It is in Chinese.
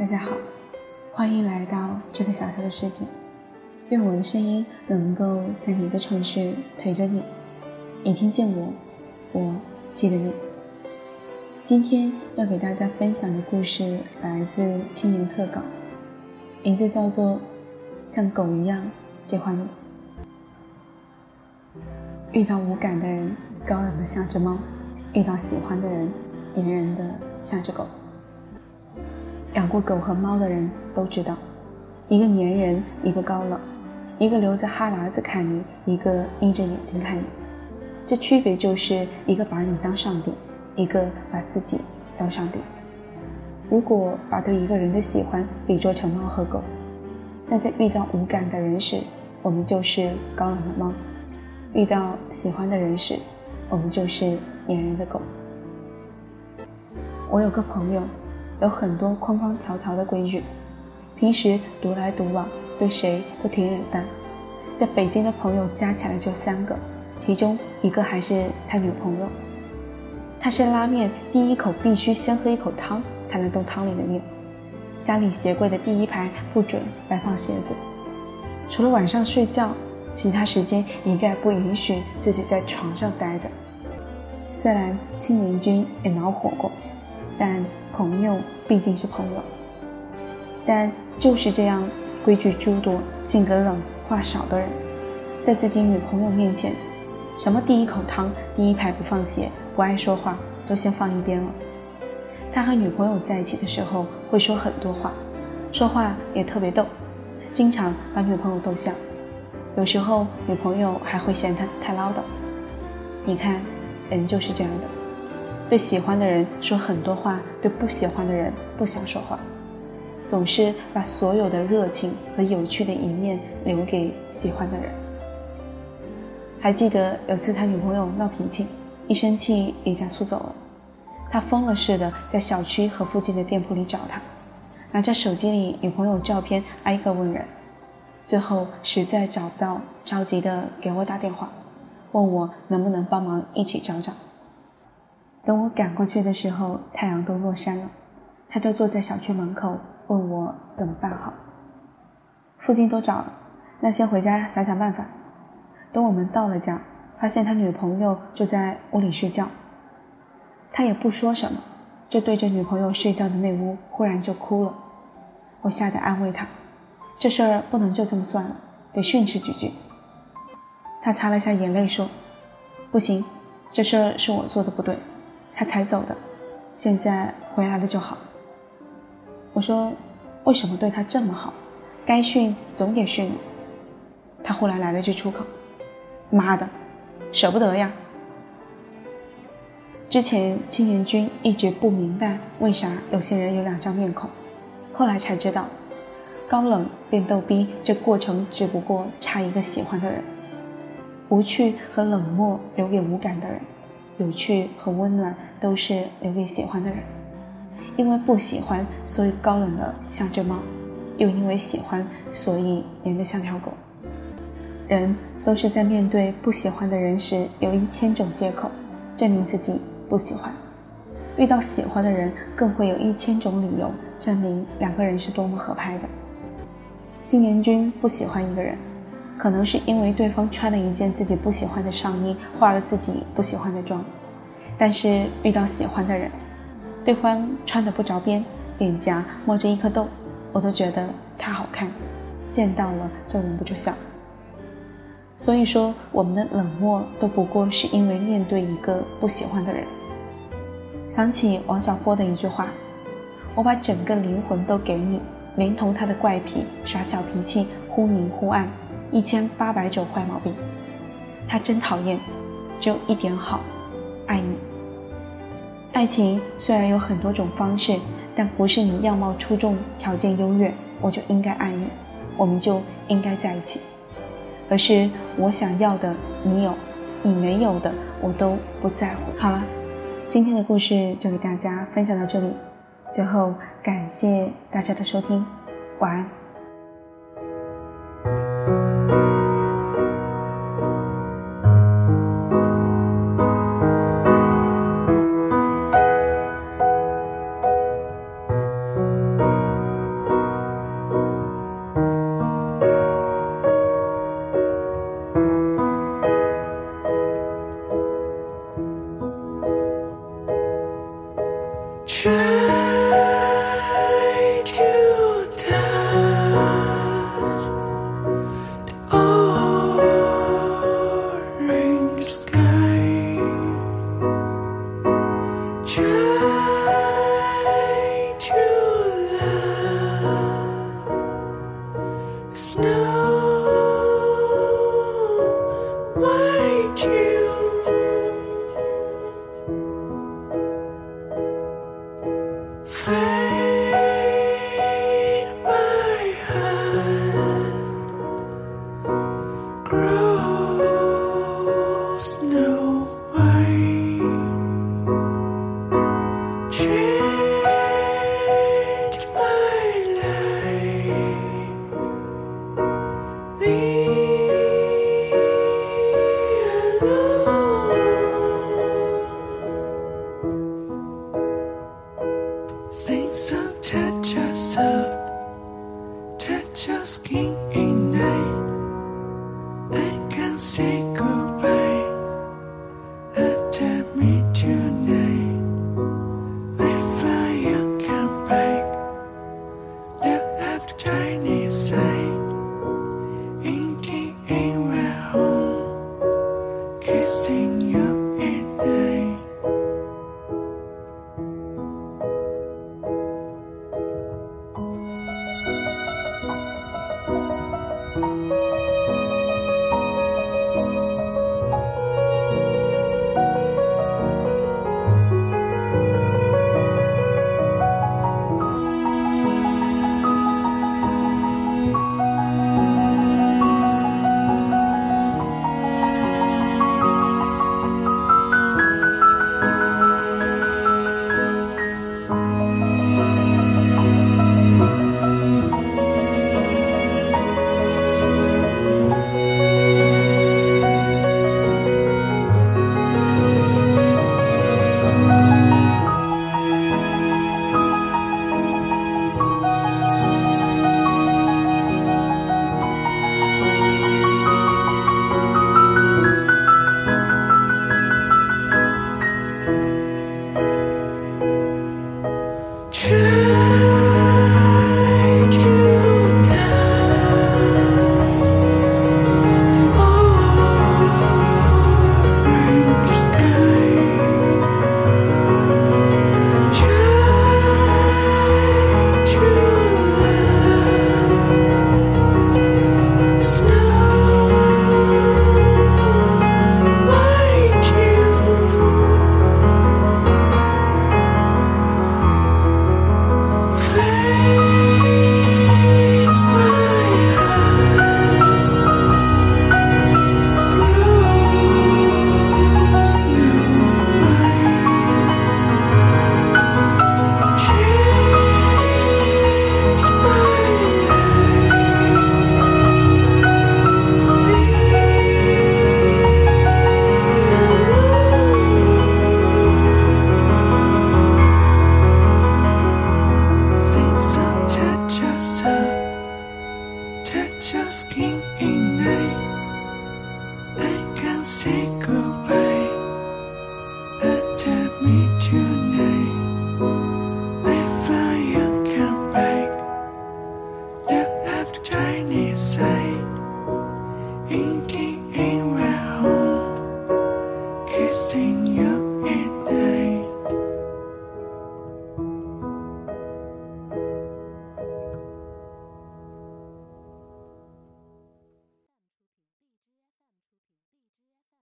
大家好，欢迎来到这个小小的世界。愿我的声音能够在你的城市陪着你，你听见我，我记得你。今天要给大家分享的故事来自青年特稿，名字叫做《像狗一样喜欢你》。遇到无感的人，高冷的像只猫；遇到喜欢的人，粘人的像只狗。养过狗和猫的人都知道，一个粘人，一个高冷。一个流着哈喇子看你，一个眯着眼睛看你，这区别就是一个把你当上帝，一个把自己当上帝。如果把对一个人的喜欢比作成猫和狗，那在遇到无感的人时，我们就是高冷的猫；遇到喜欢的人时，我们就是粘人的狗。我有个朋友，有很多框框条条的规矩，平时独来独往。对谁都挺冷淡，在北京的朋友加起来就三个，其中一个还是他女朋友。他是拉面第一口必须先喝一口汤才能动汤里的面，家里鞋柜的第一排不准摆放鞋子，除了晚上睡觉，其他时间一概不允许自己在床上待着。虽然青年军也恼火过，但朋友毕竟是朋友，但就是这样。规矩诸多、性格冷、话少的人，在自己女朋友面前，什么第一口汤、第一排不放血、不爱说话，都先放一边了。他和女朋友在一起的时候，会说很多话，说话也特别逗，经常把女朋友逗笑。有时候女朋友还会嫌他太唠叨。你看，人就是这样的，对喜欢的人说很多话，对不喜欢的人不想说话。总是把所有的热情和有趣的一面留给喜欢的人。还记得有次他女朋友闹脾气，一生气离家出走了，他疯了似的在小区和附近的店铺里找他，拿着手机里女朋友照片挨个问人，最后实在找不到，着急的给我打电话，问我能不能帮忙一起找找。等我赶过去的时候，太阳都落山了，他就坐在小区门口。问我怎么办好？附近都找了，那先回家想想办法。等我们到了家，发现他女朋友就在屋里睡觉。他也不说什么，就对着女朋友睡觉的那屋忽然就哭了。我吓得安慰他，这事儿不能就这么算了，得训斥几句。他擦了下眼泪说：“不行，这事儿是我做的不对，他才走的，现在回来了就好。”我说：“为什么对他这么好？该训总得训。”他忽然来了句出口：“妈的，舍不得呀！”之前青年军一直不明白为啥有些人有两张面孔，后来才知道，高冷变逗逼这过程只不过差一个喜欢的人。无趣和冷漠留给无感的人，有趣和温暖都是留给喜欢的人。因为不喜欢，所以高冷的像只猫；又因为喜欢，所以黏得像条狗。人都是在面对不喜欢的人时，有一千种借口证明自己不喜欢；遇到喜欢的人，更会有一千种理由证明两个人是多么合拍的。青年军不喜欢一个人，可能是因为对方穿了一件自己不喜欢的上衣，化了自己不喜欢的妆；但是遇到喜欢的人，对方穿的不着边，脸颊冒着一颗痘，我都觉得他好看，见到了就忍不住笑。所以说，我们的冷漠都不过是因为面对一个不喜欢的人。想起王小波的一句话：“我把整个灵魂都给你，连同他的怪癖、耍小脾气、忽明忽暗，一千八百种坏毛病，他真讨厌，只有一点好，爱你。”爱情虽然有很多种方式，但不是你样貌出众、条件优越，我就应该爱你，我们就应该在一起，而是我想要的你有，你没有的我都不在乎。好了，今天的故事就给大家分享到这里，最后感谢大家的收听，晚安。for say goodbye after midnight. If I come back, look up tiny side. In the air, we're home, kissing you. asking ain't I? Can't say goodbye. I tell me tonight. If I come back, the left Chinese side.